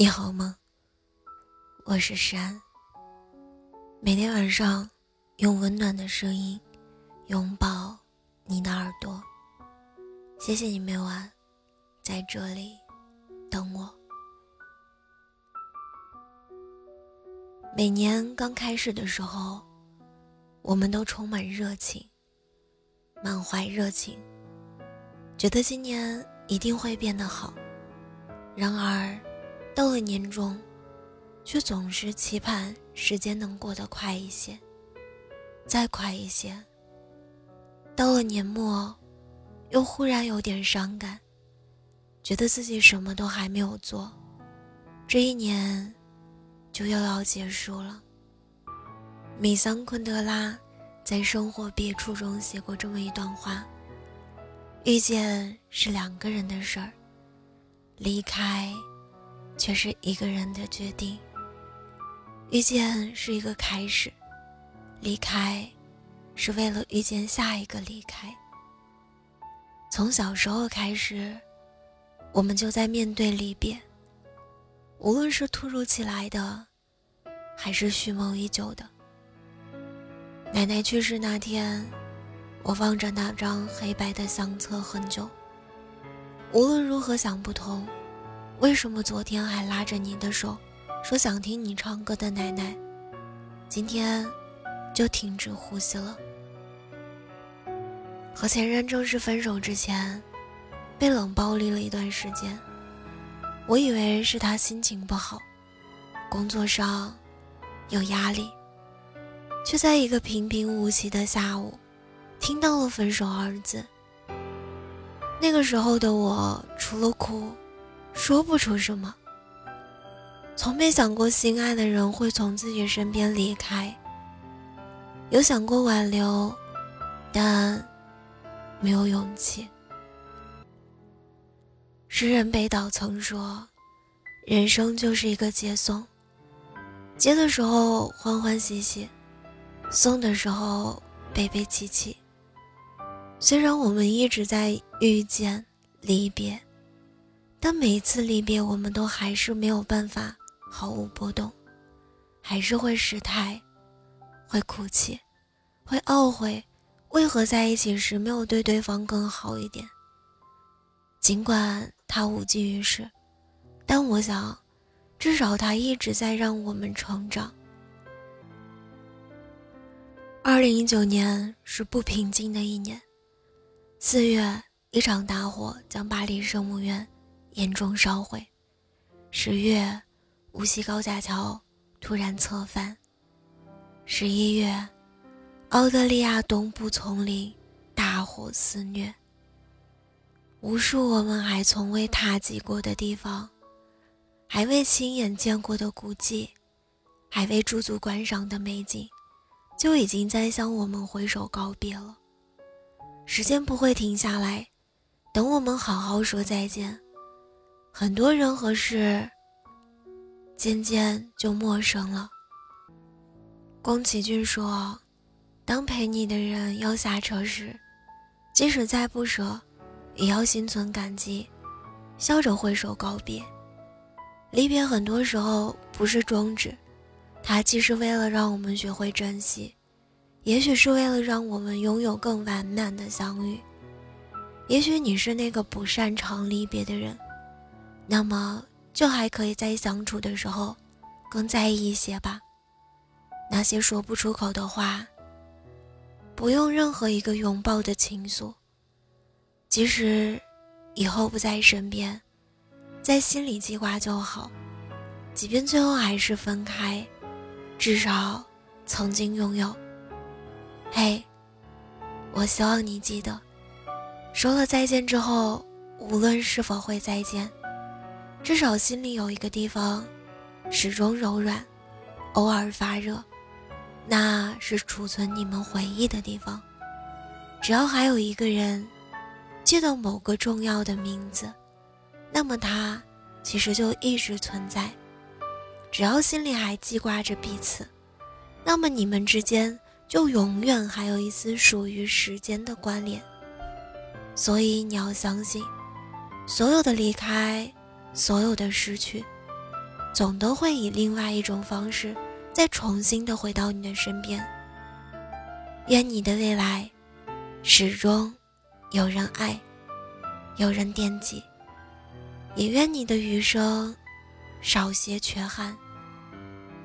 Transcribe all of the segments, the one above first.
你好吗？我是山。每天晚上，用温暖的声音拥抱你的耳朵。谢谢你每晚在这里等我。每年刚开始的时候，我们都充满热情，满怀热情，觉得今年一定会变得好。然而，到了年终，却总是期盼时间能过得快一些，再快一些。到了年末，又忽然有点伤感，觉得自己什么都还没有做，这一年就又要结束了。米桑昆德拉在《生活别处》中写过这么一段话：遇见是两个人的事儿，离开。却是一个人的决定。遇见是一个开始，离开，是为了遇见下一个离开。从小时候开始，我们就在面对离别，无论是突如其来的，还是蓄谋已久的。奶奶去世那天，我望着那张黑白的相册很久，无论如何想不通。为什么昨天还拉着你的手，说想听你唱歌的奶奶，今天就停止呼吸了？和前任正式分手之前，被冷暴力了一段时间，我以为是他心情不好，工作上有压力，却在一个平平无奇的下午，听到了“分手”二字。那个时候的我，除了哭。说不出什么，从没想过心爱的人会从自己身边离开。有想过挽留，但没有勇气。诗人北岛曾说：“人生就是一个接送，接的时候欢欢喜喜，送的时候悲悲戚戚。虽然我们一直在遇见离别。”但每一次离别，我们都还是没有办法毫无波动，还是会失态，会哭泣，会懊悔，为何在一起时没有对对方更好一点。尽管他无济于事，但我想，至少他一直在让我们成长。二零一九年是不平静的一年，四月，一场大火将巴黎圣母院。严重烧毁。十月，无锡高架桥突然侧翻。十一月，澳大利亚东部丛林大火肆虐。无数我们还从未踏及过的地方，还未亲眼见过的古迹，还未驻足观赏的美景，就已经在向我们挥手告别了。时间不会停下来，等我们好好说再见。很多人和事渐渐就陌生了。宫崎骏说：“当陪你的人要下车时，即使再不舍，也要心存感激，笑着挥手告别。离别很多时候不是终止，它既是为了让我们学会珍惜，也许是为了让我们拥有更完满的相遇。也许你是那个不擅长离别的人。”那么，就还可以在相处的时候，更在意一些吧。那些说不出口的话，不用任何一个拥抱的倾诉。即使以后不在身边，在心里记挂就好。即便最后还是分开，至少曾经拥有。嘿，我希望你记得，说了再见之后，无论是否会再见。至少心里有一个地方，始终柔软，偶尔发热，那是储存你们回忆的地方。只要还有一个人记得某个重要的名字，那么他其实就一直存在。只要心里还记挂着彼此，那么你们之间就永远还有一丝属于时间的关联。所以你要相信，所有的离开。所有的失去，总都会以另外一种方式再重新的回到你的身边。愿你的未来始终有人爱，有人惦记，也愿你的余生少些缺憾，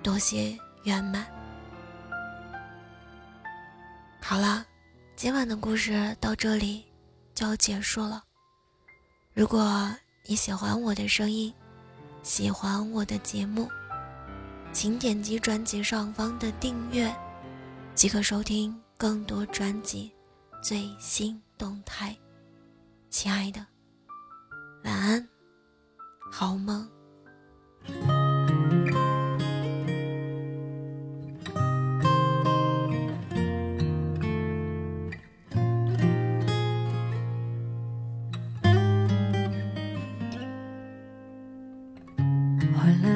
多些圆满。好了，今晚的故事到这里就要结束了。如果你喜欢我的声音，喜欢我的节目，请点击专辑上方的订阅，即可收听更多专辑最新动态。亲爱的，晚安，好梦。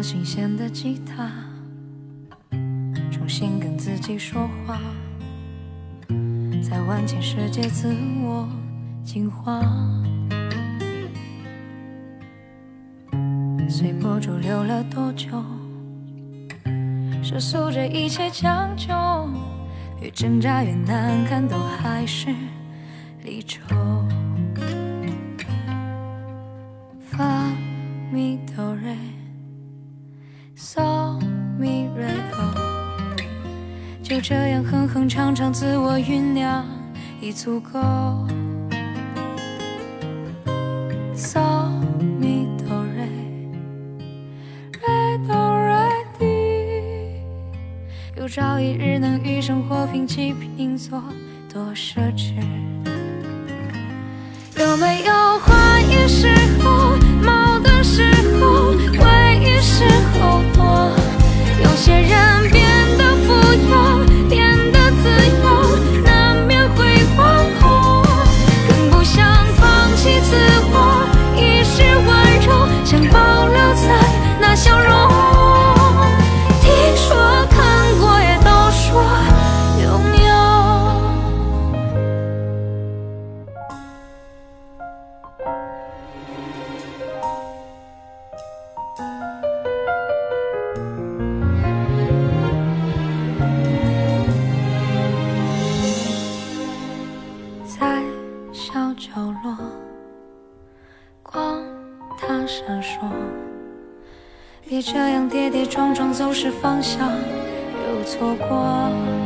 新鲜的吉他，重新跟自己说话，在万千世界自我进化，随波逐流了多久？世俗这一切将就，越挣扎越难看，都还是离愁。发咪哆瑞。So miracle，就这样哼哼唱唱，自我酝酿已足够。So mi do re，re do re di，有朝一日能与生活平起平坐，多奢侈。有没有怀疑时有些人闪烁别这样跌跌撞撞，走失方向又错过。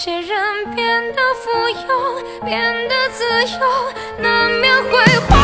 些人变得富有，变得自由，难免会。